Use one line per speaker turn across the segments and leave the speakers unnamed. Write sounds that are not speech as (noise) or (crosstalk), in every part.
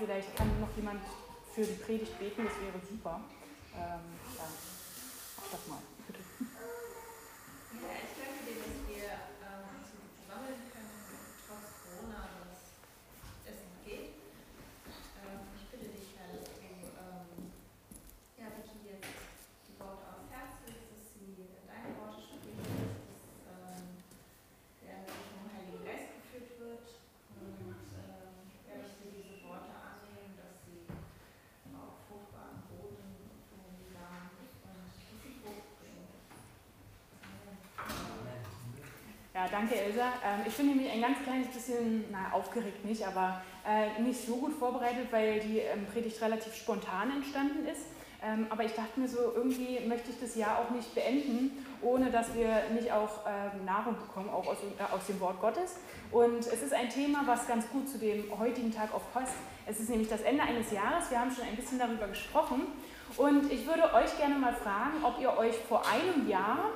vielleicht kann noch jemand für die Predigt beten, das wäre super. Ähm, ja, mach das mal, bitte.
Ja, ich danke dir, dass wir ähm, uns versammeln können, trotz Corona, dass es noch geht. Ähm, ich bitte dich, Herr, dass du ähm, ja, Vicky jetzt die Worte aufs Herz legst, dass sie deine Worte spricht, dass ähm, der durch den Heiligen Geist geführt wird und ähm, ja, dass wir diese Worte annehmen, dass sie auf fruchtbaren Boden fallen, die Samen und dass sie Frucht bringen. Amen.
Ja, danke Elsa. Ähm, ich bin nämlich ein ganz kleines bisschen, na aufgeregt nicht, aber äh, nicht so gut vorbereitet, weil die ähm, Predigt relativ spontan entstanden ist. Ähm, aber ich dachte mir so, irgendwie möchte ich das Jahr auch nicht beenden, ohne dass wir nicht auch Nahrung bekommen, auch aus, äh, aus dem Wort Gottes. Und es ist ein Thema, was ganz gut zu dem heutigen Tag auch passt. Es ist nämlich das Ende eines Jahres. Wir haben schon ein bisschen darüber gesprochen. Und ich würde euch gerne mal fragen, ob ihr euch vor einem Jahr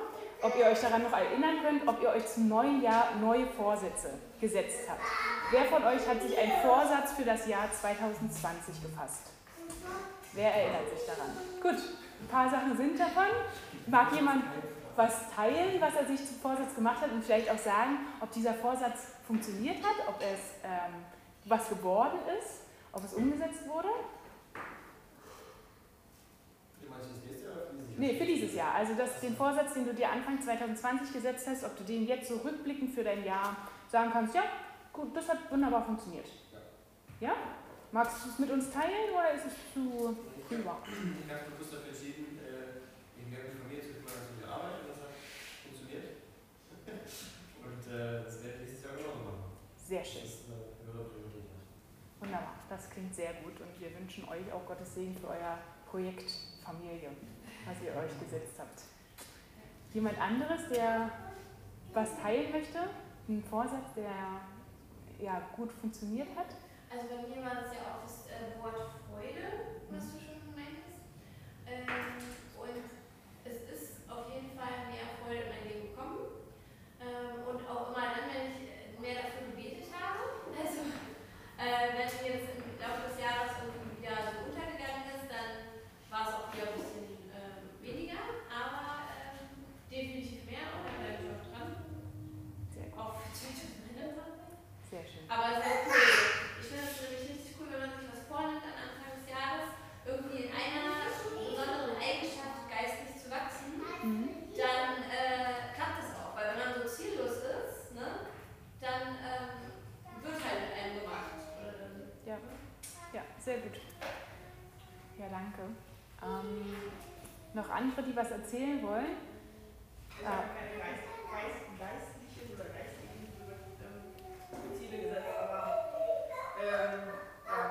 ob ihr euch daran noch erinnern könnt, ob ihr euch zum neuen Jahr neue Vorsätze gesetzt habt. Wer von euch hat sich einen Vorsatz für das Jahr 2020 gefasst? Wer erinnert sich daran? Gut, ein paar Sachen sind davon. Mag jemand was teilen, was er sich zum Vorsatz gemacht hat und vielleicht auch sagen, ob dieser Vorsatz funktioniert hat, ob es ähm, was geworden ist, ob es umgesetzt wurde?
Du meinst das nächste Jahr oder dieses Jahr?
Nee, für dieses Jahr. Also das, den Vorsatz, den du dir Anfang 2020 gesetzt hast, ob du den jetzt so rückblickend für dein Jahr sagen kannst, ja, gut, das hat wunderbar funktioniert.
Ja.
Ja? Magst du es mit uns teilen oder ist es zu privat?
Ich habe kurz dafür entschieden, äh, ich habe mich von mir und das hat funktioniert. (laughs) Und äh, das werde ich nächstes Jahr genauso machen.
Sehr
Das
schön.
ist eine höhere Priorität.
Wunderbar. Das klingt sehr gut und wir wünschen euch auch Gottes Segen für euer Projekt Familie, was ihr euch gesetzt habt. Jemand anderes, der was teilen möchte? Ein Vorsatz, der ja, gut funktioniert hat?
Also bei mir war das ja auch das äh, Wort Freude, was du schon meintest. Ähm, und es ist auf jeden Fall mehr Freude in mein Leben gekommen. Ähm, und auch immer dann, wenn ich äh, mehr dafür gebetet habe. Also äh, wenn mir das im Laufe des Jahres irgendwie wieder so untergegangen ist, dann war es auch wieder ein bisschen ähm, weniger. Aber ähm, definitiv mehr und da bleibe ich auch dran.
Sehr gut.
Auch für 2021.
Sehr schön.
Aber sehr cool. Ich finde es nämlich richtig cool, wenn man sich was vornimmt an Anfang des Jahres, irgendwie in einer besonderen Eigenschaft geistig zu wachsen,
Mhm.
dann äh, klappt es auch. Weil wenn man so ziellos ist, ne, dann ähm, wird halt mit einem gemacht. Oder dann,
Ja. Ja, sehr gut. Ja, danke. Ähm, noch andere, die was erzählen wollen?
Ich habe keine geist, geist, geistlichen oder geistigen ähm, Ziele gesetzt, aber ähm, ja.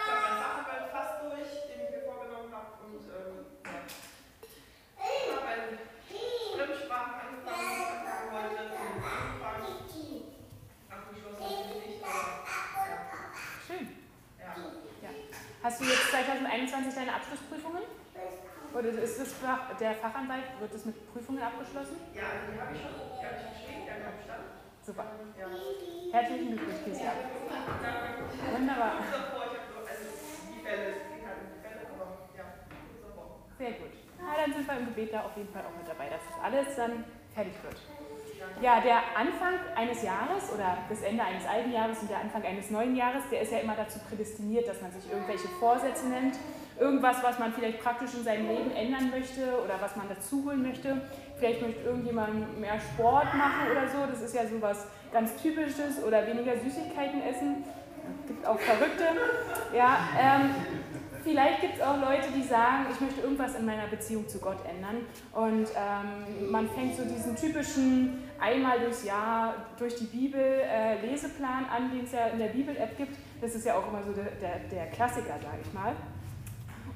ich habe meinen Facharbeit fast durch, den ich mir vorgenommen habe und ähm, ja. ich habe eine Fremdsprachen angefangen, angefangen heute, angefangen, abgeschlossen natürlich nicht, aber ja.
Schön.
ja.
Hast du jetzt 2021 deine Abschlussprüfungen? Oder ist das Fach, der Fachanwalt, wird das mit Prüfungen abgeschlossen?
Ja, also die habe ich schon, die habe ich geschrieben, die habe ich.
Super.
Ja.
Herzlichen Glückwunsch. Wunderbar.
So, also davor.
Sehr gut. Na, dann sind wir im Gebet da auf jeden Fall auch mit dabei, dass das alles dann fertig wird. Ja, der Anfang eines Jahres oder das Ende eines alten Jahres und der Anfang eines neuen Jahres, der ist ja immer dazu prädestiniert, dass man sich irgendwelche Vorsätze nennt, irgendwas, was man vielleicht praktisch in seinem Leben ändern möchte oder was man dazu holen möchte. Vielleicht möchte irgendjemand mehr Sport machen oder so, das ist ja so was ganz Typisches oder weniger Süßigkeiten essen. Es gibt auch Verrückte. Ja, ähm, Vielleicht gibt es auch Leute, die sagen, ich möchte irgendwas in meiner Beziehung zu Gott ändern. Und ähm, man fängt so diesen typischen einmal durchs Jahr durch die Bibel äh, Leseplan an, den es ja in der Bibel-App gibt. Das ist ja auch immer so der, der, der Klassiker, sage ich mal.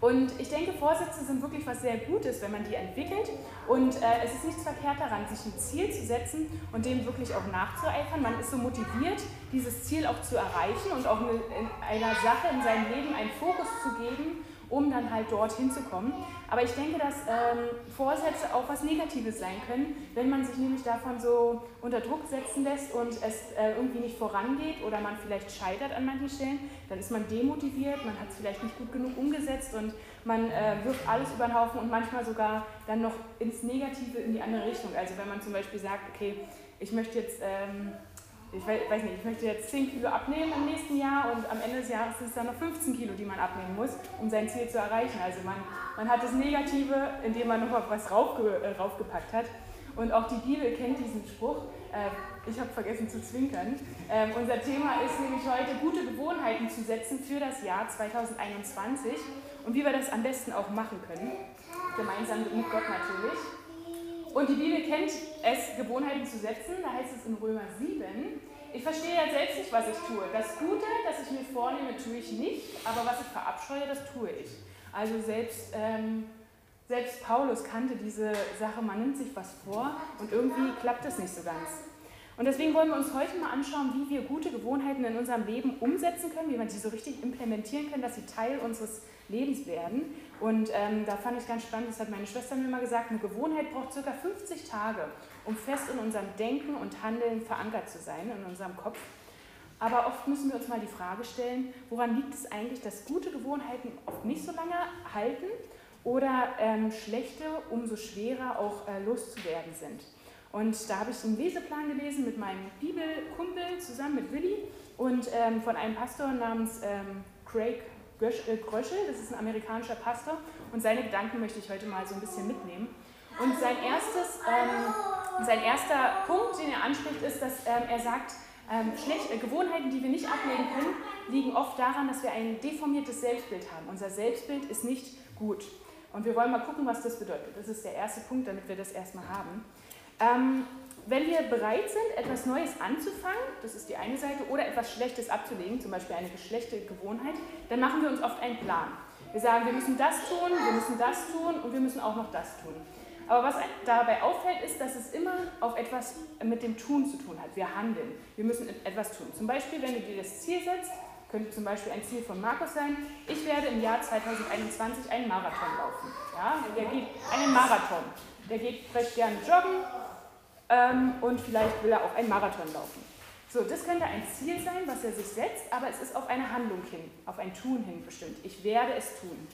Und ich denke, Vorsätze sind wirklich was sehr Gutes, wenn man die entwickelt. Und äh, es ist nichts verkehrt daran, sich ein Ziel zu setzen und dem wirklich auch nachzueifern. Man ist so motiviert, dieses Ziel auch zu erreichen und auch eine, in einer Sache in seinem Leben einen Fokus zu geben um dann halt dorthin zu kommen. Aber ich denke, dass ähm, Vorsätze auch was Negatives sein können, wenn man sich nämlich davon so unter Druck setzen lässt und es äh, irgendwie nicht vorangeht oder man vielleicht scheitert an manchen Stellen, dann ist man demotiviert, man hat es vielleicht nicht gut genug umgesetzt und man äh, wirft alles über den Haufen und manchmal sogar dann noch ins Negative in die andere Richtung. Also wenn man zum Beispiel sagt, okay, ich möchte jetzt ähm, ich weiß nicht, ich möchte jetzt 10 Kilo abnehmen im nächsten Jahr und am Ende des Jahres sind es dann noch 15 Kilo, die man abnehmen muss, um sein Ziel zu erreichen. Also man, man hat das Negative, indem man noch auf was raufge, äh, raufgepackt hat. Und auch die Bibel kennt diesen Spruch. Äh, ich habe vergessen zu zwinkern. Ähm, unser Thema ist nämlich heute, gute Gewohnheiten zu setzen für das Jahr 2021 und wie wir das am besten auch machen können. Gemeinsam mit Gott natürlich. Und die Bibel kennt es, Gewohnheiten zu setzen. Da heißt es in Römer 7, ich verstehe ja selbst nicht, was ich tue. Das Gute, das ich mir vornehme, tue ich nicht, aber was ich verabscheue, das tue ich. Also selbst, ähm, selbst Paulus kannte diese Sache, man nimmt sich was vor und irgendwie klappt es nicht so ganz. Und deswegen wollen wir uns heute mal anschauen, wie wir gute Gewohnheiten in unserem Leben umsetzen können, wie wir sie so richtig implementieren können, dass sie Teil unseres Lebens werden. Und ähm, da fand ich ganz spannend, das hat meine Schwester mir mal gesagt, eine Gewohnheit braucht ca. 50 Tage, um fest in unserem Denken und Handeln verankert zu sein, in unserem Kopf. Aber oft müssen wir uns mal die Frage stellen, woran liegt es eigentlich, dass gute Gewohnheiten oft nicht so lange halten oder ähm, schlechte umso schwerer auch äh, loszuwerden sind. Und da habe ich einen Leseplan gelesen mit meinem Bibelkumpel zusammen mit Willi und ähm, von einem Pastor namens ähm, Craig äh, Gröschel, das ist ein amerikanischer Pastor, und seine Gedanken möchte ich heute mal so ein bisschen mitnehmen. Und sein, erstes, ähm, sein erster Punkt, den er anspricht, ist, dass ähm, er sagt, ähm, schlecht, äh, Gewohnheiten, die wir nicht ablegen können, liegen oft daran, dass wir ein deformiertes Selbstbild haben. Unser Selbstbild ist nicht gut. Und wir wollen mal gucken, was das bedeutet. Das ist der erste Punkt, damit wir das erstmal haben. Ähm, wenn wir bereit sind, etwas Neues anzufangen, das ist die eine Seite, oder etwas Schlechtes abzulegen, zum Beispiel eine schlechte Gewohnheit, dann machen wir uns oft einen Plan. Wir sagen, wir müssen das tun, wir müssen das tun und wir müssen auch noch das tun. Aber was dabei auffällt, ist, dass es immer auf etwas mit dem Tun zu tun hat. Wir handeln, wir müssen etwas tun. Zum Beispiel, wenn du dir das Ziel setzt, könnte zum Beispiel ein Ziel von Markus sein, ich werde im Jahr 2021 einen Marathon laufen. Ja, der geht einen Marathon. Der geht recht gerne joggen, ähm, und vielleicht will er auch einen Marathon laufen. So, das könnte ein Ziel sein, was er sich setzt, aber es ist auf eine Handlung hin, auf ein Tun hin bestimmt. Ich werde es tun.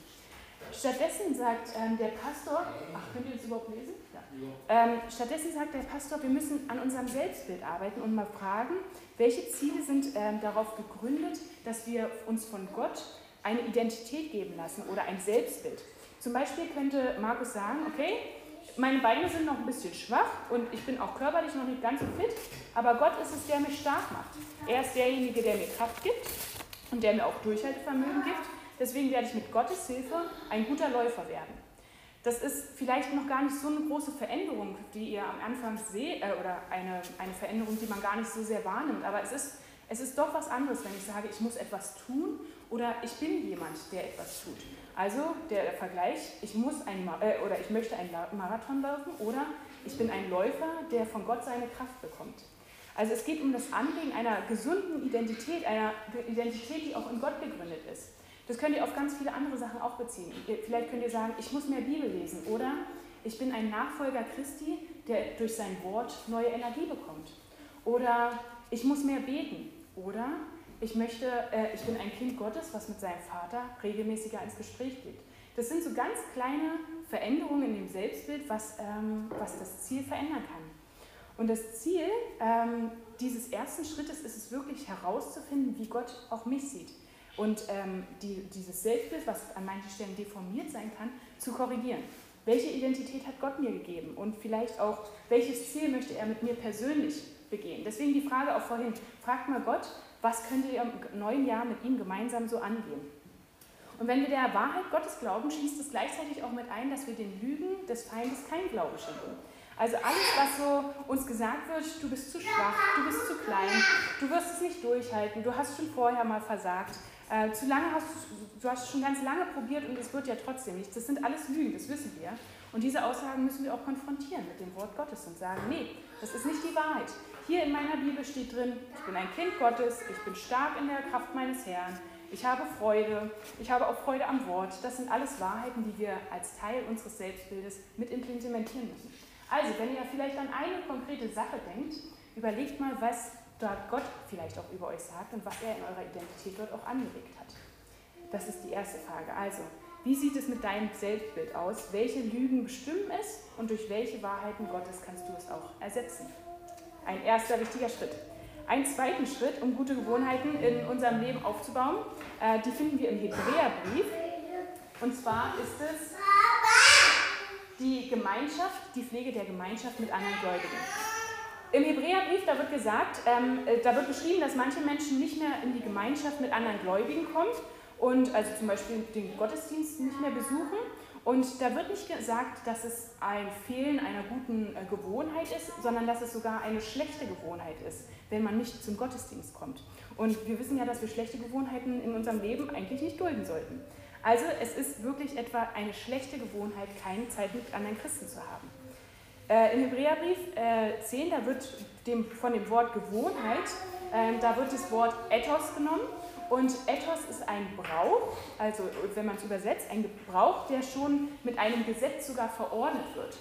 Stattdessen sagt ähm, der Pastor, ach, könnt ihr das überhaupt lesen? Ja. Ähm, stattdessen sagt der Pastor, wir müssen an unserem Selbstbild arbeiten und mal fragen, welche Ziele sind ähm, darauf gegründet, dass wir uns von Gott eine Identität geben lassen oder ein Selbstbild. Zum Beispiel könnte Markus sagen, okay, meine Beine sind noch ein bisschen schwach und ich bin auch körperlich noch nicht ganz so fit, aber Gott ist es, der mich stark macht. Er ist derjenige, der mir Kraft gibt und der mir auch Durchhaltevermögen gibt. Deswegen werde ich mit Gottes Hilfe ein guter Läufer werden. Das ist vielleicht noch gar nicht so eine große Veränderung, die ihr am Anfang seht, äh, oder eine, eine Veränderung, die man gar nicht so sehr wahrnimmt, aber es ist, es ist doch was anderes, wenn ich sage, ich muss etwas tun oder ich bin jemand, der etwas tut. Also der Vergleich, ich, muss ein, äh, oder ich möchte einen Marathon laufen oder ich bin ein Läufer, der von Gott seine Kraft bekommt. Also es geht um das Anlegen einer gesunden Identität, einer Identität, die auch in Gott gegründet ist. Das könnt ihr auf ganz viele andere Sachen auch beziehen. Vielleicht könnt ihr sagen, ich muss mehr Bibel lesen oder ich bin ein Nachfolger Christi, der durch sein Wort neue Energie bekommt. Oder ich muss mehr beten. Oder ich möchte, äh, ich bin ein Kind Gottes, was mit seinem Vater regelmäßiger ins Gespräch geht. Das sind so ganz kleine Veränderungen in dem Selbstbild, was, ähm, was das Ziel verändern kann. Und das Ziel ähm, dieses ersten Schrittes ist es wirklich herauszufinden, wie Gott auch mich sieht. Und ähm, die, dieses Selbstbild, was an manchen Stellen deformiert sein kann, zu korrigieren. Welche Identität hat Gott mir gegeben? Und vielleicht auch, welches Ziel möchte er mit mir persönlich begehen? Deswegen die Frage auch vorhin, fragt mal Gott, was könnt ihr im neuen Jahr mit ihm gemeinsam so angehen? Und wenn wir der Wahrheit Gottes glauben, schließt es gleichzeitig auch mit ein, dass wir den Lügen des Feindes kein Glaube schenken. Also alles, was so uns gesagt wird, du bist zu schwach, du bist zu klein, du wirst es nicht durchhalten, du hast schon vorher mal versagt, äh, zu lange hast du hast schon ganz lange probiert und es wird ja trotzdem nichts. Das sind alles Lügen, das wissen wir. Und diese Aussagen müssen wir auch konfrontieren mit dem Wort Gottes und sagen, nee, das ist nicht die Wahrheit. Hier in meiner Bibel steht drin, ich bin ein Kind Gottes, ich bin stark in der Kraft meines Herrn, ich habe Freude, ich habe auch Freude am Wort. Das sind alles Wahrheiten, die wir als Teil unseres Selbstbildes mit implementieren müssen. Also, wenn ihr vielleicht an eine konkrete Sache denkt, überlegt mal, was dort Gott vielleicht auch über euch sagt und was er in eurer Identität dort auch angeregt hat. Das ist die erste Frage. Also, wie sieht es mit deinem Selbstbild aus? Welche Lügen bestimmen es und durch welche Wahrheiten Gottes kannst du es auch ersetzen? Ein erster wichtiger Schritt. Einen zweiten Schritt, um gute Gewohnheiten in unserem Leben aufzubauen, äh, die finden wir im Hebräerbrief. Und zwar ist es die Gemeinschaft, die Pflege der Gemeinschaft mit anderen Gläubigen. Im Hebräerbrief, da wird gesagt, ähm, äh, da wird beschrieben, dass manche Menschen nicht mehr in die Gemeinschaft mit anderen Gläubigen kommen und also zum Beispiel den Gottesdienst nicht mehr besuchen. Und da wird nicht gesagt, dass es ein Fehlen einer guten äh, Gewohnheit ist, sondern dass es sogar eine schlechte Gewohnheit ist, wenn man nicht zum Gottesdienst kommt. Und wir wissen ja, dass wir schlechte Gewohnheiten in unserem Leben eigentlich nicht dulden sollten. Also es ist wirklich etwa eine schlechte Gewohnheit, keine Zeit mit anderen Christen zu haben. Äh, Im Hebräerbrief äh, 10, da wird dem, von dem Wort Gewohnheit, äh, da wird das Wort Ethos genommen. Und Ethos ist ein Brauch, also wenn man es übersetzt, ein Gebrauch, der schon mit einem Gesetz sogar verordnet wird.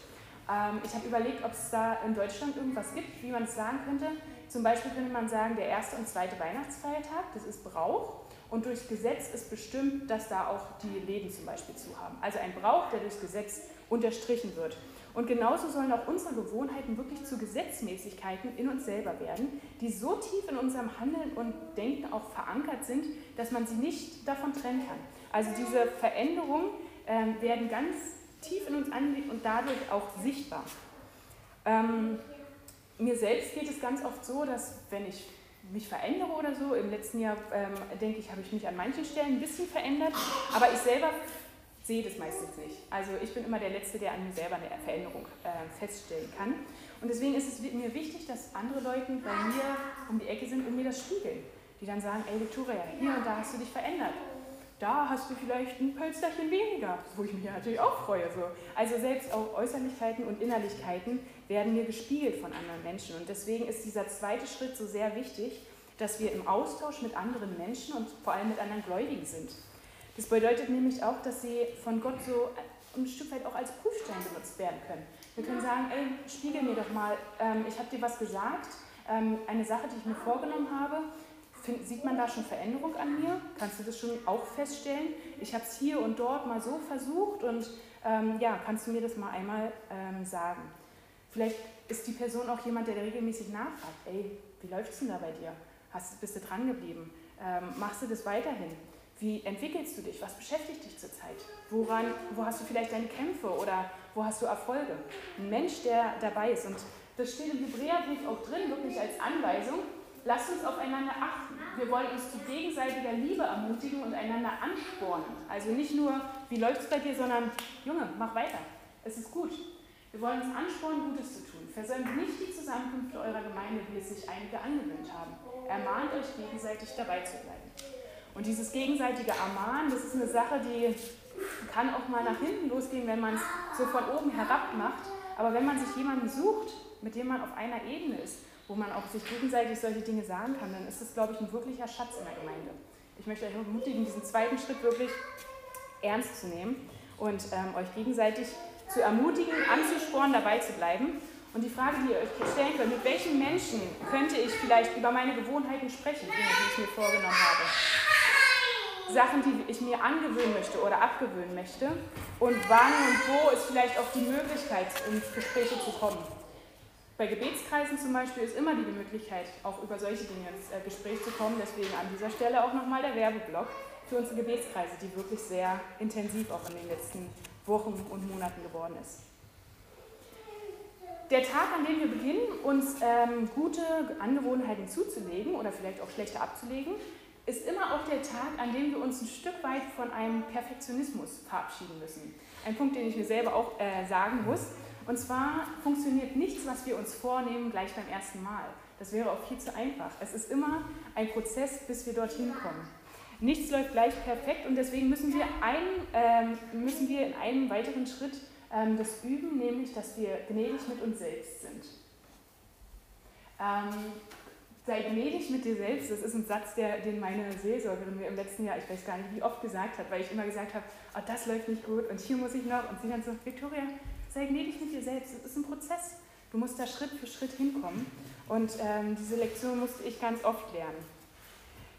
Ähm, ich habe überlegt, ob es da in Deutschland irgendwas gibt, wie man es sagen könnte. Zum Beispiel könnte man sagen, der erste und zweite Weihnachtsfeiertag, das ist Brauch. Und durch Gesetz ist bestimmt, dass da auch die Läden zum Beispiel zu haben. Also ein Brauch, der durch Gesetz unterstrichen wird. Und genauso sollen auch unsere Gewohnheiten wirklich zu Gesetzmäßigkeiten in uns selber werden, die so tief in unserem Handeln und Denken auch verankert sind, dass man sie nicht davon trennen kann. Also diese Veränderungen äh, werden ganz tief in uns angelegt und dadurch auch sichtbar. Ähm, mir selbst geht es ganz oft so, dass wenn ich mich verändere oder so, im letzten Jahr ähm, denke ich, habe ich mich an manchen Stellen ein bisschen verändert, aber ich selber sehe das meistens nicht. Also ich bin immer der Letzte, der an mir selber eine Veränderung äh, feststellen kann. Und deswegen ist es mir wichtig, dass andere Leute bei mir um die Ecke sind und mir das spiegeln. Die dann sagen, ey Victoria, hier und da hast du dich verändert. Da hast du vielleicht ein Pölsterchen weniger, wo ich mich natürlich auch freue. So. Also selbst auch Äußerlichkeiten und Innerlichkeiten werden mir gespiegelt von anderen Menschen. Und deswegen ist dieser zweite Schritt so sehr wichtig, dass wir im Austausch mit anderen Menschen und vor allem mit anderen Gläubigen sind. Das bedeutet nämlich auch, dass sie von Gott so ein Stück weit auch als Prüfstein benutzt werden können. Wir können sagen, ey, spiegel mir doch mal, ähm, ich habe dir was gesagt, ähm, eine Sache, die ich mir vorgenommen habe, Find, sieht man da schon Veränderung an mir? Kannst du das schon auch feststellen? Ich habe es hier und dort mal so versucht und ähm, ja, kannst du mir das mal einmal ähm, sagen? Vielleicht ist die Person auch jemand, der regelmäßig nachfragt, ey, wie läuft es denn da bei dir? Hast, bist du dran geblieben? Ähm, machst du das weiterhin? Wie entwickelst du dich? Was beschäftigt dich zurzeit? Woran, wo hast du vielleicht deine Kämpfe oder wo hast du Erfolge? Ein Mensch, der dabei ist. Und das steht im Hebräerbrief auch drin, wirklich als Anweisung. Lasst uns aufeinander achten. Wir wollen uns zu gegenseitiger Liebe ermutigen und einander anspornen. Also nicht nur, wie läuft es bei dir, sondern, Junge, mach weiter. Es ist gut. Wir wollen uns anspornen, Gutes zu tun. Versäumt nicht die Zusammenkünfte eurer Gemeinde, wie es sich einige angewöhnt haben. Ermahnt euch gegenseitig dabei zu bleiben. Und dieses gegenseitige Ermahnen, das ist eine Sache, die kann auch mal nach hinten losgehen, wenn man es so von oben herab macht. Aber wenn man sich jemanden sucht, mit dem man auf einer Ebene ist, wo man auch sich gegenseitig solche Dinge sagen kann, dann ist das, glaube ich, ein wirklicher Schatz in der Gemeinde. Ich möchte euch ermutigen, diesen zweiten Schritt wirklich ernst zu nehmen und ähm, euch gegenseitig zu ermutigen, anzuspornen, dabei zu bleiben. Und die Frage, die ihr euch stellen könnt, mit welchen Menschen könnte ich vielleicht über meine Gewohnheiten sprechen, die ich mir vorgenommen habe? Sachen, die ich mir angewöhnen möchte oder abgewöhnen möchte und wann und wo ist vielleicht auch die Möglichkeit, ins Gespräche zu kommen. Bei Gebetskreisen zum Beispiel ist immer die Möglichkeit, auch über solche Dinge ins äh, Gespräch zu kommen. Deswegen an dieser Stelle auch nochmal der Werbeblock für unsere Gebetskreise, die wirklich sehr intensiv auch in den letzten Wochen und Monaten geworden ist. Der Tag, an dem wir beginnen, uns ähm, gute Angewohnheiten zuzulegen oder vielleicht auch schlechte abzulegen, ist immer auch der Tag, an dem wir uns ein Stück weit von einem Perfektionismus verabschieden müssen. Ein Punkt, den ich mir selber auch äh, sagen muss. Und zwar funktioniert nichts, was wir uns vornehmen, gleich beim ersten Mal. Das wäre auch viel zu einfach. Es ist immer ein Prozess, bis wir dorthin kommen. Nichts läuft gleich perfekt und deswegen müssen wir, ein, ähm, müssen wir in einem weiteren Schritt ähm, das üben, nämlich dass wir gnädig mit uns selbst sind. Ähm, Sei gnädig mit dir selbst. Das ist ein Satz, der, den meine Seelsorgerin mir im letzten Jahr, ich weiß gar nicht, wie oft gesagt hat, weil ich immer gesagt habe, oh, das läuft nicht gut und hier muss ich noch. Und sie dann so, Victoria, sei gnädig mit dir selbst. Das ist ein Prozess. Du musst da Schritt für Schritt hinkommen. Und ähm, diese Lektion musste ich ganz oft lernen.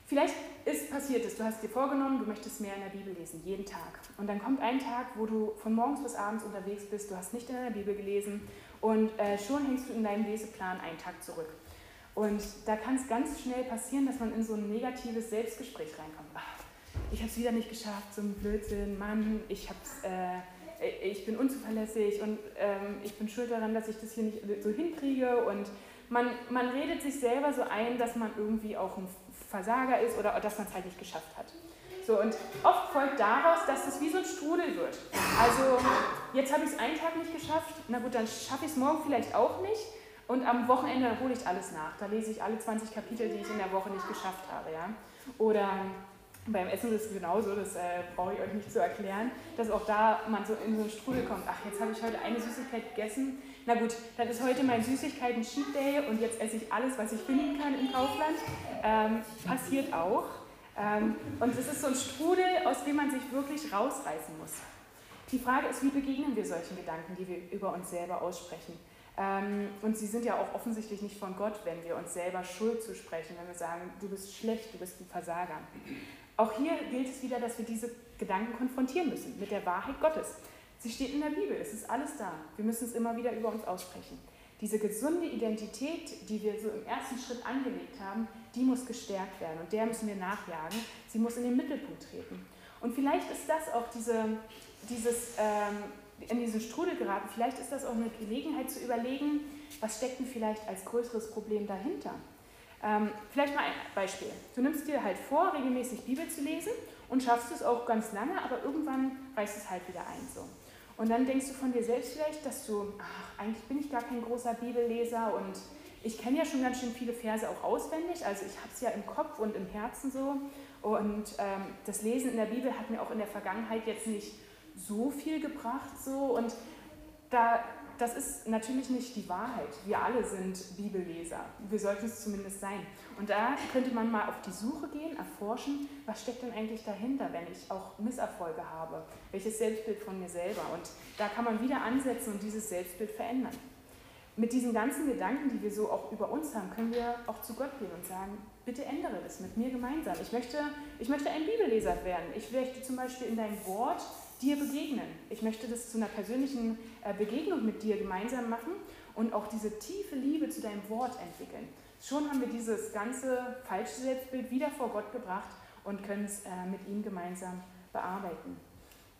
Vielleicht ist passiert es, du hast dir vorgenommen, du möchtest mehr in der Bibel lesen, jeden Tag. Und dann kommt ein Tag, wo du von morgens bis abends unterwegs bist, du hast nicht in der Bibel gelesen und äh, schon hängst du in deinem Leseplan einen Tag zurück. Und da kann es ganz schnell passieren, dass man in so ein negatives Selbstgespräch reinkommt. Ach, ich habe es wieder nicht geschafft, so ein Blödsinn, Mann, ich, hab's, äh, ich bin unzuverlässig und ähm, ich bin schuld daran, dass ich das hier nicht so hinkriege. Und man, man redet sich selber so ein, dass man irgendwie auch ein Versager ist oder dass man es halt nicht geschafft hat. So, und oft folgt daraus, dass es wie so ein Strudel wird. Also, jetzt habe ich es einen Tag nicht geschafft, na gut, dann schaffe ich es morgen vielleicht auch nicht. Und am Wochenende hole ich alles nach. Da lese ich alle 20 Kapitel, die ich in der Woche nicht geschafft habe. Ja? Oder beim Essen ist es genauso, das äh, brauche ich euch nicht zu erklären, dass auch da man so in so einen Strudel kommt. Ach, jetzt habe ich heute eine Süßigkeit gegessen. Na gut, dann ist heute mein Süßigkeiten-Cheat Day und jetzt esse ich alles, was ich finden kann im Kaufland. Ähm, passiert auch. Ähm, und es ist so ein Strudel, aus dem man sich wirklich rausreißen muss. Die Frage ist, wie begegnen wir solchen Gedanken, die wir über uns selber aussprechen? Ähm, und sie sind ja auch offensichtlich nicht von Gott, wenn wir uns selber Schuld zusprechen, wenn wir sagen, du bist schlecht, du bist ein Versager. Auch hier gilt es wieder, dass wir diese Gedanken konfrontieren müssen mit der Wahrheit Gottes. Sie steht in der Bibel, es ist alles da. Wir müssen es immer wieder über uns aussprechen. Diese gesunde Identität, die wir so im ersten Schritt angelegt haben, die muss gestärkt werden und der müssen wir nachjagen. Sie muss in den Mittelpunkt treten. Und vielleicht ist das auch diese, dieses ähm, in diesen Strudel geraten, vielleicht ist das auch eine Gelegenheit zu überlegen, was steckt denn vielleicht als größeres Problem dahinter. Ähm, vielleicht mal ein Beispiel. Du nimmst dir halt vor, regelmäßig Bibel zu lesen und schaffst es auch ganz lange, aber irgendwann reißt es halt wieder ein. So. Und dann denkst du von dir selbst vielleicht, dass du, ach, eigentlich bin ich gar kein großer Bibelleser und ich kenne ja schon ganz schön viele Verse auch auswendig, also ich habe es ja im Kopf und im Herzen so. Und ähm, das Lesen in der Bibel hat mir auch in der Vergangenheit jetzt nicht so viel gebracht. So. Und da, das ist natürlich nicht die Wahrheit. Wir alle sind Bibelleser. Wir sollten es zumindest sein. Und da könnte man mal auf die Suche gehen, erforschen, was steckt denn eigentlich dahinter, wenn ich auch Misserfolge habe? Welches Selbstbild von mir selber? Und da kann man wieder ansetzen und dieses Selbstbild verändern. Mit diesen ganzen Gedanken, die wir so auch über uns haben, können wir auch zu Gott gehen und sagen, bitte ändere das mit mir gemeinsam. Ich möchte, ich möchte ein Bibelleser werden. Ich möchte zum Beispiel in dein Wort dir begegnen. Ich möchte das zu einer persönlichen äh, Begegnung mit dir gemeinsam machen und auch diese tiefe Liebe zu deinem Wort entwickeln. Schon haben wir dieses ganze falsche Selbstbild wieder vor Gott gebracht und können es äh, mit ihm gemeinsam bearbeiten.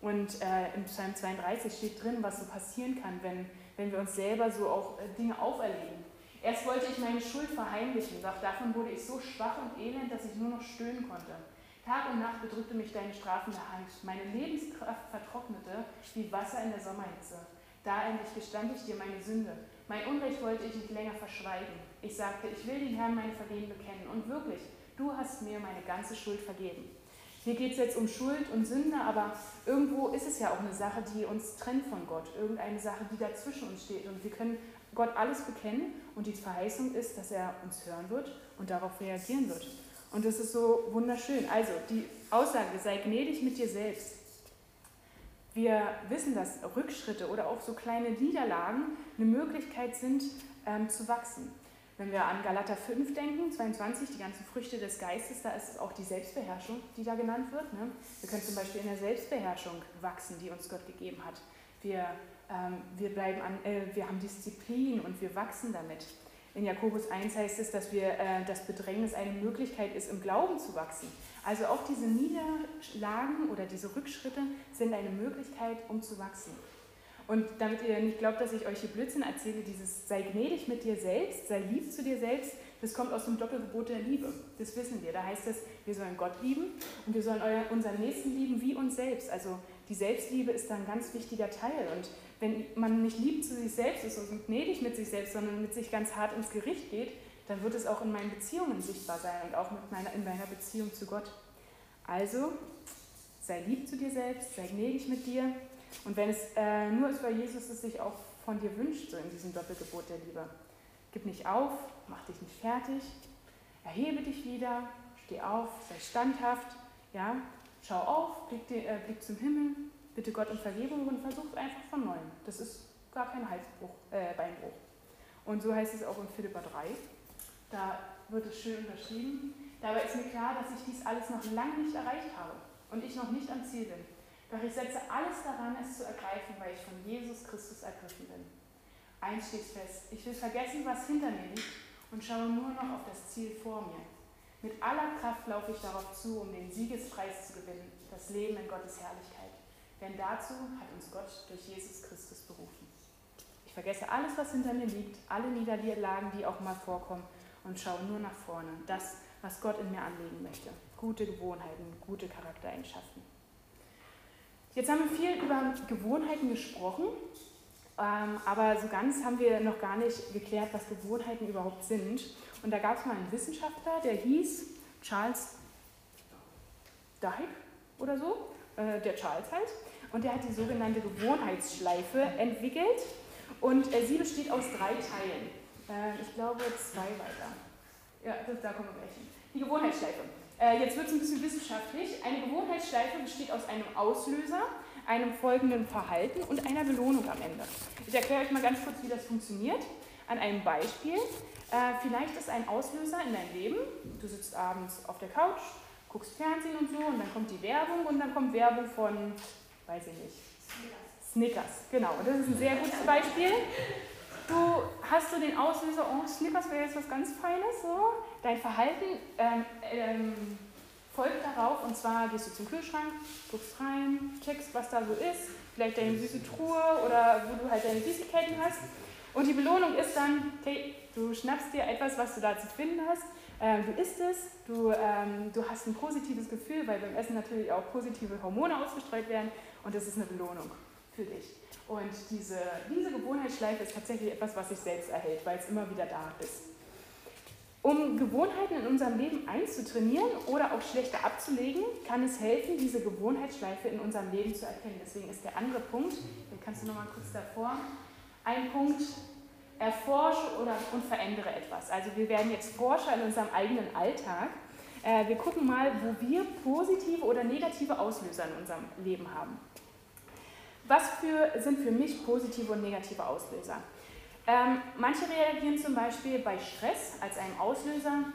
Und äh, im Psalm 32 steht drin, was so passieren kann, wenn, wenn wir uns selber so auch Dinge auferlegen. Erst wollte ich meine Schuld verheimlichen, doch davon wurde ich so schwach und elend, dass ich nur noch stöhnen konnte. Tag und Nacht bedrückte mich deine strafende Hand. Meine Lebenskraft vertrocknete wie Wasser in der Sommerhitze. Da endlich gestand ich dir meine Sünde. Mein Unrecht wollte ich nicht länger verschweigen. Ich sagte, ich will den Herrn meine Vergehen bekennen. Und wirklich, du hast mir meine ganze Schuld vergeben. Hier geht es jetzt um Schuld und Sünde, aber irgendwo ist es ja auch eine Sache, die uns trennt von Gott. Irgendeine Sache, die dazwischen uns steht. Und wir können Gott alles bekennen und die Verheißung ist, dass er uns hören wird und darauf reagieren wird. Und das ist so wunderschön. Also die Aussage, sei gnädig mit dir selbst. Wir wissen, dass Rückschritte oder auch so kleine Niederlagen eine Möglichkeit sind, ähm, zu wachsen. Wenn wir an Galater 5 denken, 22, die ganzen Früchte des Geistes, da ist es auch die Selbstbeherrschung, die da genannt wird. Ne? Wir können zum Beispiel in der Selbstbeherrschung wachsen, die uns Gott gegeben hat. Wir, ähm, wir, bleiben an, äh, wir haben Disziplin und wir wachsen damit. In Jakobus 1 heißt es, dass wir äh, das Bedrängnis eine Möglichkeit ist, im Glauben zu wachsen. Also auch diese Niederlagen oder diese Rückschritte sind eine Möglichkeit, um zu wachsen. Und damit ihr nicht glaubt, dass ich euch hier Blödsinn erzähle, dieses sei gnädig mit dir selbst, sei lieb zu dir selbst, das kommt aus dem Doppelgebot der Liebe. Das wissen wir. Da heißt es, wir sollen Gott lieben und wir sollen unseren Nächsten lieben wie uns selbst. Also die Selbstliebe ist da ein ganz wichtiger Teil. Und wenn man nicht lieb zu sich selbst ist und gnädig mit sich selbst, sondern mit sich ganz hart ins Gericht geht, dann wird es auch in meinen Beziehungen sichtbar sein und auch mit meiner, in meiner Beziehung zu Gott. Also, sei lieb zu dir selbst, sei gnädig mit dir. Und wenn es äh, nur ist, weil Jesus es sich auch von dir wünscht, so in diesem Doppelgebot der Liebe. Gib nicht auf, mach dich nicht fertig, Erhebe dich wieder, steh auf, sei standhaft, ja, schau auf, blick, dir, äh, blick zum Himmel, bitte Gott um Vergebung und versuch es einfach von neuem. Das ist gar kein Halsbruch, äh, Beinbruch. Und so heißt es auch in Philippa 3. Da wird es schön unterschrieben. Dabei ist mir klar, dass ich dies alles noch lange nicht erreicht habe und ich noch nicht am Ziel bin. Doch ich setze alles daran, es zu ergreifen, weil ich von Jesus Christus ergriffen bin. Eins steht fest, ich will vergessen, was hinter mir liegt und schaue nur noch auf das Ziel vor mir. Mit aller Kraft laufe ich darauf zu, um den Siegespreis zu gewinnen, das Leben in Gottes Herrlichkeit. Denn dazu hat uns Gott durch Jesus Christus berufen. Ich vergesse alles, was hinter mir liegt, alle Niederlagen, die auch mal vorkommen und schaue nur nach vorne. Das, was Gott in mir anlegen möchte. Gute Gewohnheiten, gute Charaktereigenschaften. Jetzt haben wir viel über Gewohnheiten gesprochen, ähm, aber so ganz haben wir noch gar nicht geklärt, was Gewohnheiten überhaupt sind. Und da gab es mal einen Wissenschaftler, der hieß Charles Dyke oder so, äh, der Charles halt. Und der hat die sogenannte Gewohnheitsschleife entwickelt. Und äh, sie besteht aus drei Teilen. Äh, ich glaube zwei weiter. Ja, das, da kommen wir gleich hin. Die Gewohnheitsschleife. Äh, jetzt wird es ein bisschen wissenschaftlich. Eine Gewohnheitsschleife besteht aus einem Auslöser, einem folgenden Verhalten und einer Belohnung am Ende. Ich erkläre euch mal ganz kurz, wie das funktioniert. An einem Beispiel. Äh, vielleicht ist ein Auslöser in deinem Leben. Du sitzt abends auf der Couch, guckst Fernsehen und so und dann kommt die Werbung und dann kommt Werbung von, weiß ich nicht, Snickers. Genau, und das ist ein sehr gutes Beispiel. Du hast so den Auslöser, oh, Snickers wäre jetzt was ganz Feines, so. Dein Verhalten ähm, ähm, folgt darauf und zwar gehst du zum Kühlschrank, guckst rein, checkst, was da so ist, vielleicht deine süße Truhe oder wo du halt deine Süßigkeiten hast. Und die Belohnung ist dann, okay, du schnappst dir etwas, was du da zu finden hast, du isst es, du, ähm, du hast ein positives Gefühl, weil beim Essen natürlich auch positive Hormone ausgestreut werden und das ist eine Belohnung für dich. Und diese, diese Gewohnheitsschleife ist tatsächlich etwas, was sich selbst erhält, weil es immer wieder da ist. Um Gewohnheiten in unserem Leben einzutrainieren oder auch schlechter abzulegen, kann es helfen, diese Gewohnheitsschleife in unserem Leben zu erkennen. Deswegen ist der andere Punkt, den kannst du nochmal kurz davor, ein Punkt, erforsche oder, und verändere etwas. Also wir werden jetzt Forscher in unserem eigenen Alltag. Äh, wir gucken mal, wo wir positive oder negative Auslöser in unserem Leben haben. Was für, sind für mich positive und negative Auslöser? Ähm, manche reagieren zum Beispiel bei Stress als einem Auslöser,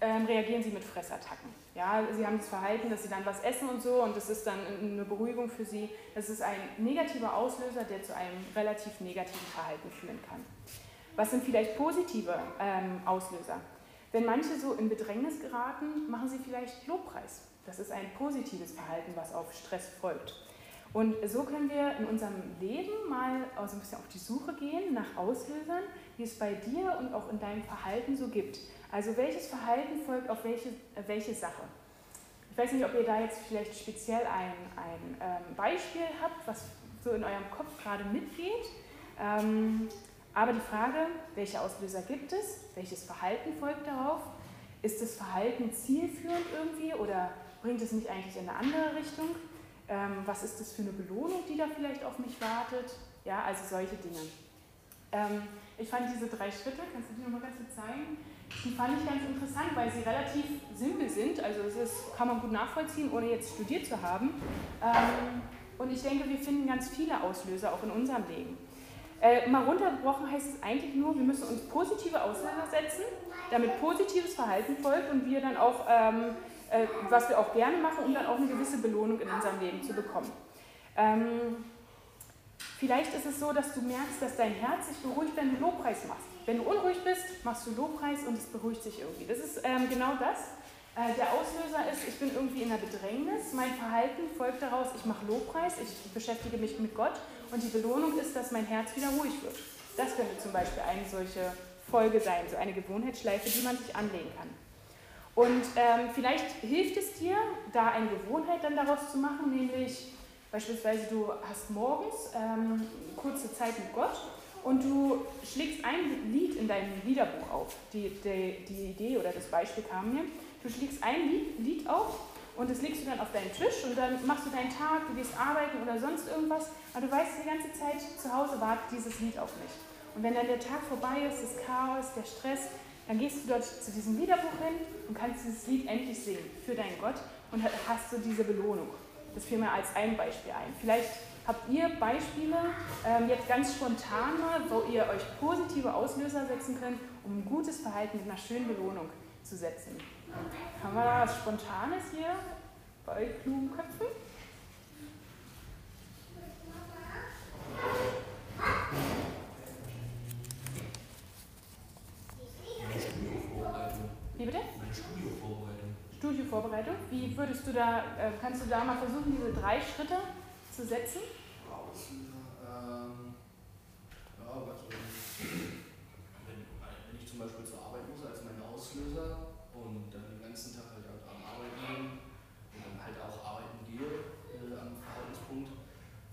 ähm, reagieren sie mit Fressattacken. Ja, sie haben das Verhalten, dass sie dann was essen und so und das ist dann eine Beruhigung für sie. Das ist ein negativer Auslöser, der zu einem relativ negativen Verhalten führen kann. Was sind vielleicht positive ähm, Auslöser? Wenn manche so in Bedrängnis geraten, machen sie vielleicht Lobpreis. Das ist ein positives Verhalten, was auf Stress folgt. Und so können wir in unserem Leben mal so ein bisschen auf die Suche gehen nach Auslösern, die es bei dir und auch in deinem Verhalten so gibt. Also welches Verhalten folgt auf welche, äh, welche Sache. Ich weiß nicht, ob ihr da jetzt vielleicht speziell ein, ein ähm, Beispiel habt, was so in eurem Kopf gerade mitgeht. Ähm, aber die Frage, welche Auslöser gibt es? Welches Verhalten folgt darauf? Ist das Verhalten zielführend irgendwie oder bringt es mich eigentlich in eine andere Richtung? Ähm, was ist das für eine Belohnung, die da vielleicht auf mich wartet? Ja, also solche Dinge. Ähm, ich fand diese drei Schritte, kannst du die nochmal ganz kurz zeigen? Die fand ich ganz interessant, weil sie relativ simpel sind. Also ist, kann man gut nachvollziehen, ohne jetzt studiert zu haben. Ähm, und ich denke, wir finden ganz viele Auslöser auch in unserem Leben. Äh, mal runtergebrochen heißt es eigentlich nur, wir müssen uns positive Auslöser setzen, damit positives Verhalten folgt und wir dann auch ähm, äh, was wir auch gerne machen, um dann auch eine gewisse Belohnung in unserem Leben zu bekommen. Ähm, vielleicht ist es so, dass du merkst, dass dein Herz sich beruhigt, wenn du Lobpreis machst. Wenn du unruhig bist, machst du Lobpreis und es beruhigt sich irgendwie. Das ist ähm, genau das. Äh, der Auslöser ist, ich bin irgendwie in einer Bedrängnis, mein Verhalten folgt daraus, ich mache Lobpreis, ich beschäftige mich mit Gott und die Belohnung ist, dass mein Herz wieder ruhig wird. Das könnte zum Beispiel eine solche Folge sein, so eine Gewohnheitsschleife, die man sich anlegen kann. Und ähm, vielleicht hilft es dir, da eine Gewohnheit dann daraus zu machen, nämlich beispielsweise du hast morgens ähm, kurze Zeit mit Gott und du schlägst ein Lied in deinem Liederbuch auf. Die, die, die Idee oder das Beispiel kam mir. Du schlägst ein Lied, Lied auf und das legst du dann auf deinen Tisch und dann machst du deinen Tag, du gehst arbeiten oder sonst irgendwas, aber du weißt die ganze Zeit, zu Hause wartet dieses Lied auf mich. Und wenn dann der Tag vorbei ist, das Chaos, der Stress, dann gehst du dort zu diesem Liederbuch hin und kannst dieses Lied endlich singen für deinen Gott und hast du diese Belohnung. Das fiel mir als ein Beispiel ein. Vielleicht habt ihr Beispiele ähm, jetzt ganz spontan mal, wo ihr euch positive Auslöser setzen könnt, um ein gutes Verhalten mit einer schönen Belohnung zu setzen. Haben wir da was Spontanes hier bei klugen Köpfen? Wie bitte?
Studiovorbereitung.
Studiovorbereitung. Wie würdest du da, äh, kannst du da mal versuchen, diese drei Schritte zu setzen?
Ähm, ja, was, wenn, wenn ich zum Beispiel zur Arbeit muss als mein Auslöser und dann den ganzen Tag halt am Arbeiten bin und dann halt auch arbeiten gehe äh, am Verhaltenspunkt,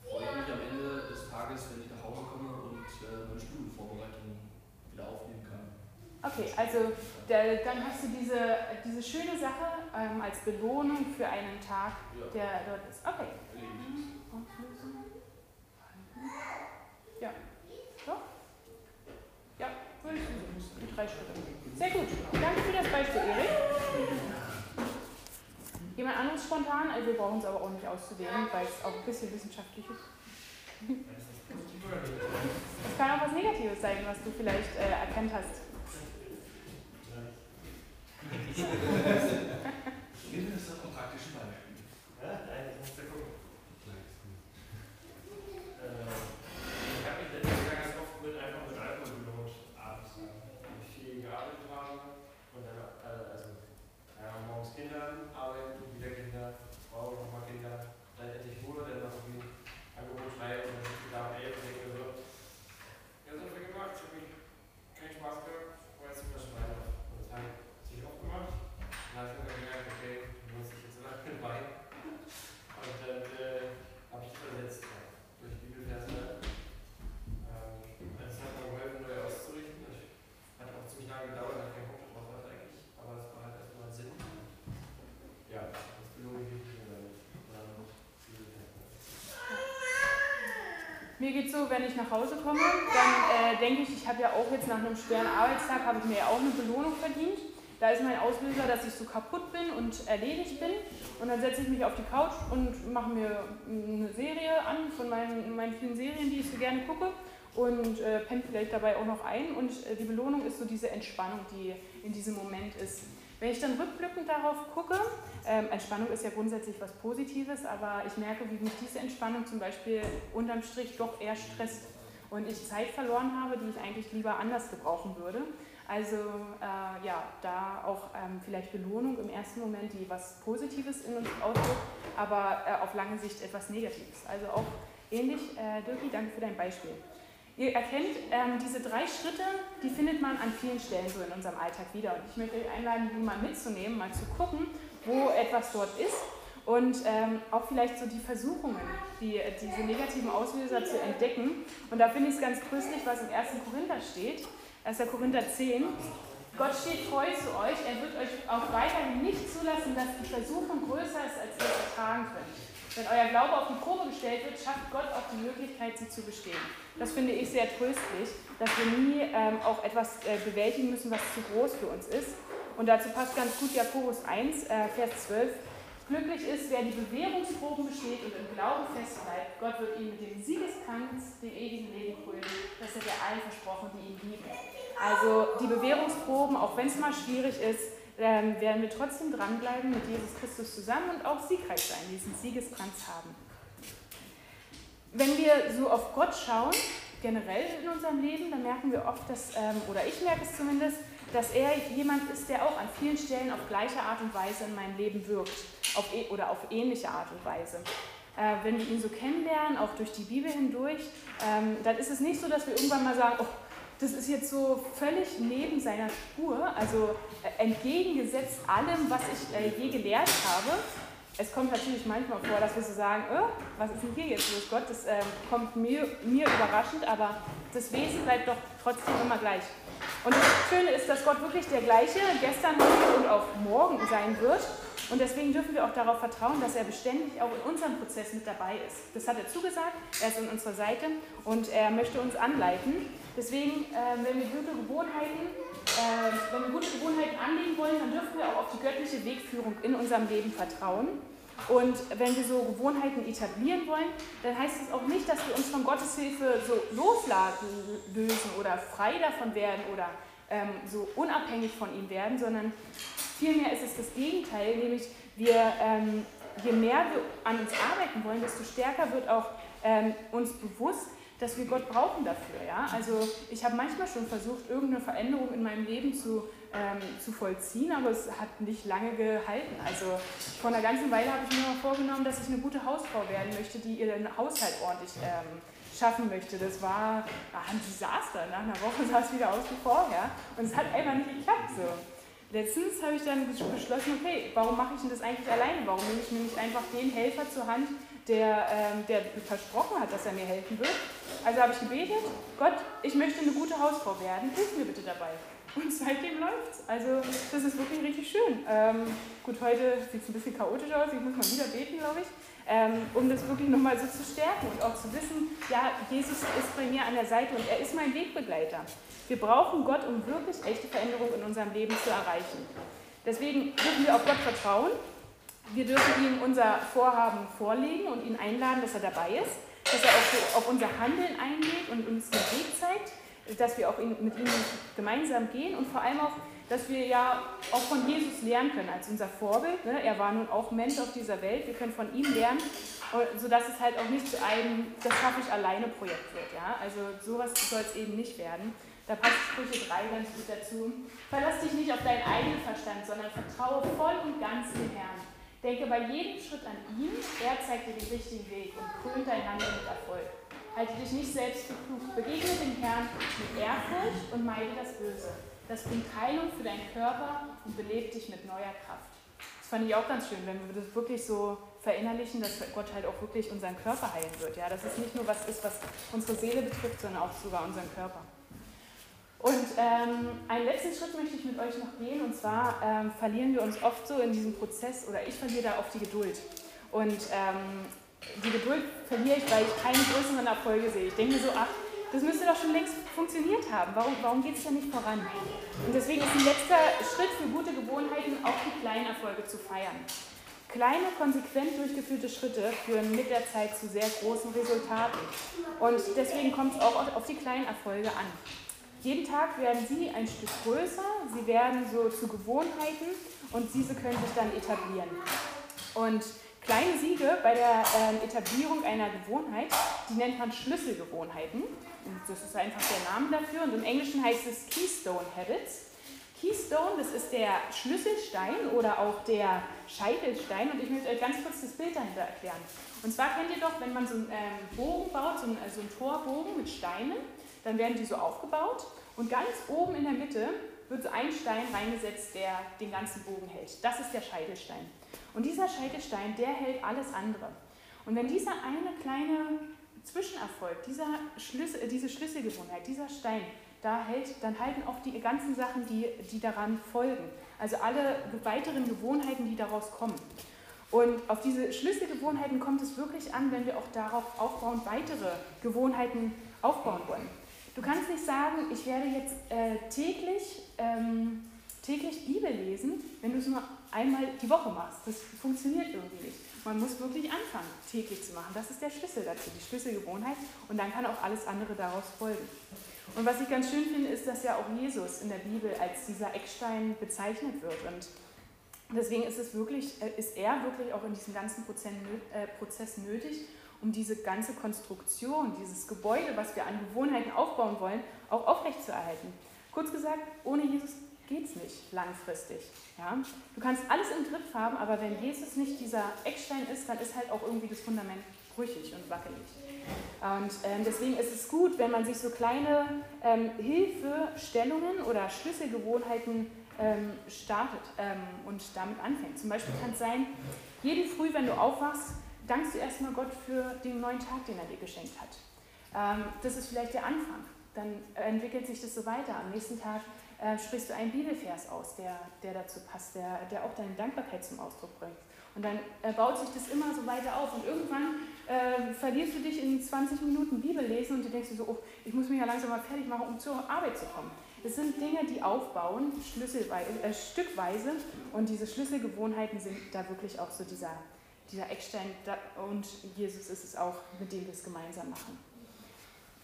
freue ich mich am Ende des Tages, wenn ich nach Hause komme und äh, meine Studiovorbereitung wieder aufnehmen kann.
Okay, also der, dann hast du diese, diese schöne Sache ähm, als Belohnung für einen Tag,
Ja,
der dort ist. Okay.
erledigt.
Auslösung. Ja. Doch? Ja, würde ich Schritte. Sehr gut. Danke für das Beispiel, Erik. Jemand anderes spontan? Also wir brauchen es aber auch nicht auszuwählen, weil es auch ein bisschen wissenschaftlich ist. Es kann auch was Negatives sein, was du vielleicht äh, erkannt hast.
Gib mir das doch ein praktisches Beispiel.
Ja, nein, das musst du gucken. Äh, ich habe mich letztes Jahr ganz oft mit einfach mit Alkohol belohnt, abends, äh, wenn ich viel gearbeitet habe. Und dann, äh, also, ja, morgens Kinder arbeiten, wieder Kinder, Frau, nochmal Kinder, dann endlich Ruhe, dann noch irgendwie Angebot frei und dann sitze ich da um elf und denke mir so, ja, so viel gemacht, ich habe keinen Spaß gehabt, war jetzt super Wein auf. Und das habe ich sich aufgemacht. Dann habe ich mir gemerkt, okay, du musst dich jetzt immer mit Wein. Und dann äh, habe ich das ersetzt ja, durch Bibelverse. Ähm, das hat mir geholfen, neu auszurichten. Das hat auch ziemlich lange gedauert, weil ich keinen Bock drauf hatte eigentlich. Aber es war halt erstmal Sinn. Ja, das belohne ich mich damit. Und dann noch Bibelverse.
Mir geht so, wenn ich nach Hause komme, dann äh, denke ich, ich habe ja auch jetzt nach einem schweren Arbeitstag, habe ich mir ja auch eine Belohnung verdient. Da ist mein Auslöser, dass ich so kaputt bin und erledigt bin. Und dann setze ich mich auf die Couch und mache mir eine Serie an von meinen, meinen vielen Serien, die ich so gerne gucke. Und äh, penne vielleicht dabei auch noch ein. Und äh, die Belohnung ist so diese Entspannung, die in diesem Moment ist. Wenn ich dann rückblickend darauf gucke, ähm, Entspannung ist ja grundsätzlich was Positives, aber ich merke, wie mich diese Entspannung zum Beispiel unterm Strich doch eher stresst und ich Zeit verloren habe, die ich eigentlich lieber anders gebrauchen würde. Also äh, ja, da auch ähm, vielleicht Belohnung im ersten Moment, die was Positives in uns ausdrückt, aber äh, auf lange Sicht etwas Negatives. Also auch ähnlich, äh, Dirki, danke für dein Beispiel. Ihr erkennt, ähm, diese drei Schritte, die findet man an vielen Stellen so in unserem Alltag wieder. Und ich möchte euch einladen, die mal mitzunehmen, mal zu gucken, wo etwas dort ist und ähm, auch vielleicht so die Versuchungen, die, diese negativen Auslöser zu entdecken. Und da finde ich es ganz tröstlich, was im 1. Korinther steht, 1. Korinther 10. Gott steht treu zu euch, er wird euch auch weiterhin nicht zulassen, dass die Versuchung größer ist, als ihr ertragen könnt. Wenn euer Glaube auf die Probe gestellt wird, schafft Gott auch die Möglichkeit, sie zu bestehen. Das finde ich sehr tröstlich, dass wir nie ähm, auch etwas äh, bewältigen müssen, was zu groß für uns ist. Und dazu passt ganz gut Jakobus 1, äh, Vers 12. Glücklich ist, wer die Bewährungsproben besteht und im Glauben festbleibt. Gott wird ihn mit dem Siegeskranz dem ewigen Leben krönen. Das hat er allen versprochen, die ihn lieben. Also die Bewährungsproben, auch wenn es mal schwierig ist, ähm, werden wir trotzdem dranbleiben mit Jesus Christus zusammen und auch siegreich sein, diesen Siegeskranz haben. Wenn wir so auf Gott schauen, generell in unserem Leben, dann merken wir oft, dass, ähm, oder ich merke es zumindest, dass er jemand ist, der auch an vielen Stellen auf gleiche Art und Weise in meinem Leben wirkt auf, oder auf ähnliche Art und Weise. Äh, wenn wir ihn so kennenlernen, auch durch die Bibel hindurch, ähm, dann ist es nicht so, dass wir irgendwann mal sagen, oh, das ist jetzt so völlig neben seiner Spur, also äh, entgegengesetzt allem, was ich äh, je gelehrt habe. Es kommt natürlich manchmal vor, dass wir so sagen, oh, was ist denn hier jetzt los, Gott? Das äh, kommt mir, mir überraschend, aber das Wesen bleibt doch trotzdem immer gleich. Und das Schöne ist, dass Gott wirklich der gleiche gestern, und auch morgen sein wird. Und deswegen dürfen wir auch darauf vertrauen, dass er beständig auch in unserem Prozess mit dabei ist. Das hat er zugesagt, er ist an unserer Seite und er möchte uns anleiten. Deswegen, äh, wenn wir gute Gewohnheiten, äh, wenn wir gute Gewohnheiten anlegen wollen, dann dürfen wir auch auf die göttliche Wegführung in unserem Leben vertrauen. Und wenn wir so Gewohnheiten etablieren wollen, dann heißt es auch nicht, dass wir uns von Gottes Hilfe so loslösen oder frei davon werden oder ähm, so unabhängig von ihm werden, sondern vielmehr ist es das Gegenteil, nämlich wir, ähm, je mehr wir an uns arbeiten wollen, desto stärker wird auch ähm, uns bewusst, dass wir Gott brauchen dafür. Ja? Also ich habe manchmal schon versucht, irgendeine Veränderung in meinem Leben zu, ähm, zu vollziehen, aber es hat nicht lange gehalten. Also vor einer ganzen Weile habe ich mir mal vorgenommen, dass ich eine gute Hausfrau werden möchte, die ihren Haushalt ordentlich ähm, schaffen möchte. Das war ein Desaster. Nach einer Woche (laughs) sah es wieder aus wie vorher und es hat einfach nicht geklappt. So. Letztens habe ich dann beschlossen, okay, warum mache ich denn das eigentlich alleine? Warum nehme ich mir nicht einfach den Helfer zur Hand, der, ähm, der versprochen hat, dass er mir helfen wird. Also habe ich gebetet, Gott, ich möchte eine gute Hausfrau werden, hilf mir bitte dabei. Und seitdem läuft es. Also das ist wirklich richtig schön. Ähm, gut, heute sieht es ein bisschen chaotisch aus, ich muss mal wieder beten, glaube ich, ähm, um das wirklich nochmal so zu stärken und auch zu wissen, ja, Jesus ist bei mir an der Seite und er ist mein Wegbegleiter. Wir brauchen Gott, um wirklich echte Veränderung in unserem Leben zu erreichen. Deswegen dürfen wir auf Gott vertrauen wir dürfen ihm unser Vorhaben vorlegen und ihn einladen, dass er dabei ist, dass er auch auf unser Handeln eingeht und uns den Weg zeigt, dass wir auch mit ihm gemeinsam gehen und vor allem auch, dass wir ja auch von Jesus lernen können als unser Vorbild. Ne? Er war nun auch Mensch auf dieser Welt, wir können von ihm lernen, sodass es halt auch nicht zu einem, das schaffe ich alleine Projekt wird. Also sowas soll es eben nicht werden. Da passt Sprüche 3 ganz gut dazu. Verlass dich nicht auf deinen eigenen Verstand, sondern vertraue voll und ganz dem Herrn. Denke bei jedem Schritt an ihn, er zeigt dir den richtigen Weg und krönt dein Handeln mit Erfolg. Halte dich nicht selbst für klug, begegne dem Herrn mit Ehrfurcht und meide das Böse. Das bringt Heilung für deinen Körper und belebt dich mit neuer Kraft. Das fand ich auch ganz schön, wenn wir das wirklich so verinnerlichen, dass Gott halt auch wirklich unseren Körper heilen wird. Ja, dass es nicht nur was ist, was unsere Seele betrifft, sondern auch sogar unseren Körper. Und ähm, einen letzten Schritt möchte ich mit euch noch gehen, und zwar ähm, verlieren wir uns oft so in diesem Prozess, oder ich verliere da oft die Geduld. Und ähm, die Geduld verliere ich, weil ich keine größeren Erfolge sehe. Ich denke mir so, ach, das müsste doch schon längst funktioniert haben. Warum, warum geht es denn nicht voran? Und deswegen ist ein letzter Schritt für gute Gewohnheiten, auch die kleinen Erfolge zu feiern. Kleine, konsequent durchgeführte Schritte führen mit der Zeit zu sehr großen Resultaten. Und deswegen kommt es auch auf die kleinen Erfolge an. Jeden Tag werden sie ein Stück größer, sie werden so zu Gewohnheiten und diese können sich dann etablieren. Und kleine Siege bei der äh, Etablierung einer Gewohnheit, die nennt man Schlüsselgewohnheiten. Und das ist einfach der Name dafür. Und im Englischen heißt es Keystone Habits. Keystone, das ist der Schlüsselstein oder auch der Scheitelstein. Und ich möchte euch ganz kurz das Bild dahinter erklären. Und zwar kennt ihr doch, wenn man so einen ähm, Bogen baut, so einen, also einen Torbogen mit Steinen, dann werden die so aufgebaut und ganz oben in der Mitte wird so ein Stein reingesetzt, der den ganzen Bogen hält. Das ist der Scheitelstein. Und dieser Scheitelstein, der hält alles andere. Und wenn dieser eine kleine Zwischenerfolg, dieser Schlüssel, äh, diese Schlüsselgewohnheit, dieser Stein da hält, dann halten auch die ganzen Sachen, die, die daran folgen. Also alle weiteren Gewohnheiten, die daraus kommen. Und auf diese Schlüsselgewohnheiten kommt es wirklich an, wenn wir auch darauf aufbauen, weitere Gewohnheiten aufbauen wollen. Du kannst nicht sagen, ich werde jetzt äh, täglich, ähm, täglich Bibel lesen, wenn du es nur einmal die Woche machst. Das funktioniert irgendwie nicht. Man muss wirklich anfangen, täglich zu machen. Das ist der Schlüssel dazu, die Schlüsselgewohnheit. Und dann kann auch alles andere daraus folgen. Und was ich ganz schön finde, ist, dass ja auch Jesus in der Bibel als dieser Eckstein bezeichnet wird. Und deswegen ist, es wirklich, äh, ist er wirklich auch in diesem ganzen äh, Prozess nötig, um diese ganze Konstruktion, dieses Gebäude, was wir an Gewohnheiten aufbauen wollen, auch aufrechtzuerhalten. Kurz gesagt, ohne Jesus geht es nicht langfristig. Ja? Du kannst alles im Griff haben, aber wenn Jesus nicht dieser Eckstein ist, dann ist halt auch irgendwie das Fundament brüchig und wackelig. Und ähm, deswegen ist es gut, wenn man sich so kleine ähm, Hilfestellungen oder Schlüsselgewohnheiten ähm, startet ähm, und damit anfängt. Zum Beispiel kann es sein, jeden Früh, wenn du aufwachst, dankst du erstmal Gott für den neuen Tag, den er dir geschenkt hat. Ähm, das ist vielleicht der Anfang. Dann entwickelt sich das so weiter. Am nächsten Tag äh, sprichst du einen Bibelvers aus, der, der dazu passt, der, der auch deine Dankbarkeit zum Ausdruck bringt. Und dann äh, baut sich das immer so weiter auf. Und irgendwann äh, verlierst du dich in 20 Minuten Bibellesen und du denkst dir so, oh, ich muss mich ja langsam mal fertig machen, um zur Arbeit zu kommen. Das sind Dinge, die aufbauen, äh, stückweise. Und diese Schlüsselgewohnheiten sind da wirklich auch so dieser, dieser Eckstein. Und Jesus ist es auch, mit dem wir es gemeinsam machen.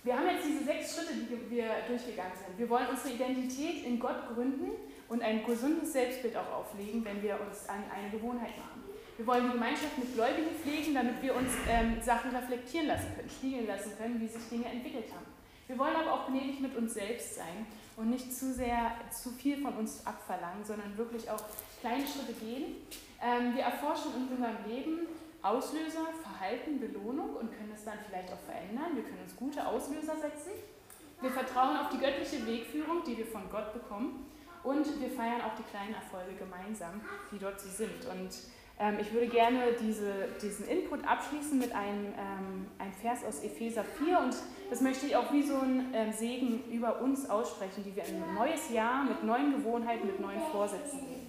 Wir haben jetzt diese sechs Schritte, die wir durchgegangen sind. Wir wollen unsere Identität in Gott gründen und ein gesundes Selbstbild auch auflegen, wenn wir uns an eine Gewohnheit machen. Wir wollen die Gemeinschaft mit Gläubigen pflegen, damit wir uns ähm, Sachen reflektieren lassen können, spiegeln lassen können, wie sich Dinge entwickelt haben. Wir wollen aber auch gnädig mit uns selbst sein und nicht zu sehr, zu viel von uns abverlangen, sondern wirklich auch kleine Schritte gehen. Ähm, wir erforschen in unserem Leben Auslöser, Verhalten, Belohnung und können es dann vielleicht auch verändern. Wir können uns gute Auslöser setzen. Wir vertrauen auf die göttliche Wegführung, die wir von Gott bekommen. Und wir feiern auch die kleinen Erfolge gemeinsam, die dort so sind. Und ähm, ich würde gerne diese, diesen Input abschließen mit einem, ähm, einem Vers aus Epheser 4 und das möchte ich auch wie so ein ähm, Segen über uns aussprechen, die wir in ein neues Jahr mit neuen Gewohnheiten, mit neuen Vorsätzen gehen.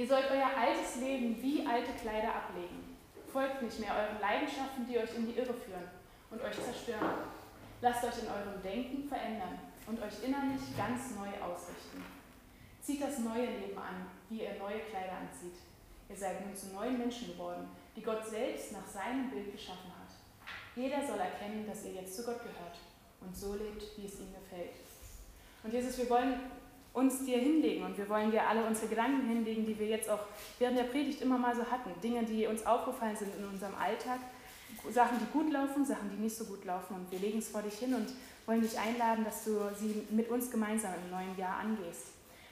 Ihr sollt euer altes Leben wie alte Kleider ablegen. Folgt nicht mehr euren Leidenschaften, die euch in die Irre führen und euch zerstören. Lasst euch in eurem Denken verändern und euch innerlich ganz neu ausrichten. Zieht das neue Leben an, wie ihr neue Kleider anzieht. Ihr seid nun zu neuen Menschen geworden, die Gott selbst nach seinem Bild geschaffen hat. Jeder soll erkennen, dass ihr jetzt zu Gott gehört und so lebt, wie es ihm gefällt. Und Jesus, wir wollen uns dir hinlegen und wir wollen dir alle unsere Gedanken hinlegen, die wir jetzt auch während der Predigt immer mal so hatten. Dinge, die uns aufgefallen sind in unserem Alltag, Sachen, die gut laufen, Sachen, die nicht so gut laufen. Und wir legen es vor dich hin und wollen dich einladen, dass du sie mit uns gemeinsam im neuen Jahr angehst.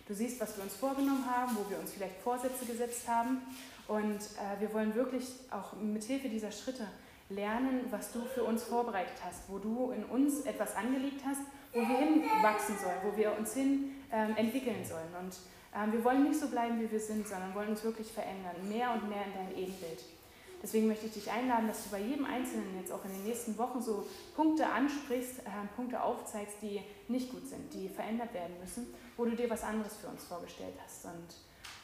Du siehst, was wir uns vorgenommen haben, wo wir uns vielleicht Vorsätze gesetzt haben. Und äh, wir wollen wirklich auch mit Hilfe dieser Schritte lernen, was du für uns vorbereitet hast, wo du in uns etwas angelegt hast, wo wir hinwachsen sollen, wo wir uns hin ähm, entwickeln sollen. Und ähm, wir wollen nicht so bleiben, wie wir sind, sondern wollen uns wirklich verändern, mehr und mehr in dein Ebenbild. Deswegen möchte ich dich einladen, dass du bei jedem Einzelnen jetzt auch in den nächsten Wochen so Punkte ansprichst, äh, Punkte aufzeigst, die nicht gut sind, die verändert werden müssen, wo du dir was anderes für uns vorgestellt hast. Und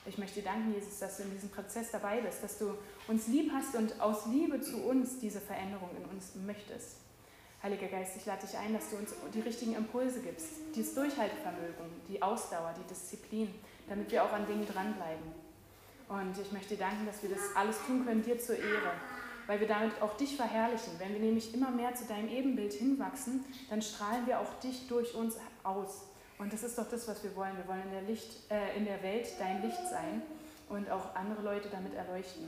ich möchte dir danken, Jesus, dass du in diesem Prozess dabei bist, dass du uns lieb hast und aus Liebe zu uns diese Veränderung in uns möchtest. Heiliger Geist, ich lade dich ein, dass du uns die richtigen Impulse gibst, dieses Durchhaltevermögen, die Ausdauer, die Disziplin, damit wir auch an Dingen dranbleiben. Und ich möchte dir danken, dass wir das alles tun können, dir zur Ehre, weil wir damit auch dich verherrlichen. Wenn wir nämlich immer mehr zu deinem Ebenbild hinwachsen, dann strahlen wir auch dich durch uns aus. Und das ist doch das, was wir wollen. Wir wollen in der, Licht, äh, in der Welt dein Licht sein und auch andere Leute damit erleuchten.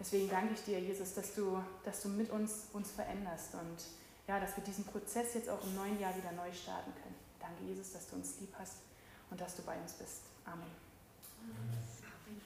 Deswegen danke ich dir, Jesus, dass du, dass du mit uns uns veränderst und ja, dass wir diesen Prozess jetzt auch im neuen Jahr wieder neu starten können. Danke, Jesus, dass du uns lieb hast und dass du bei uns bist. Amen. Amen.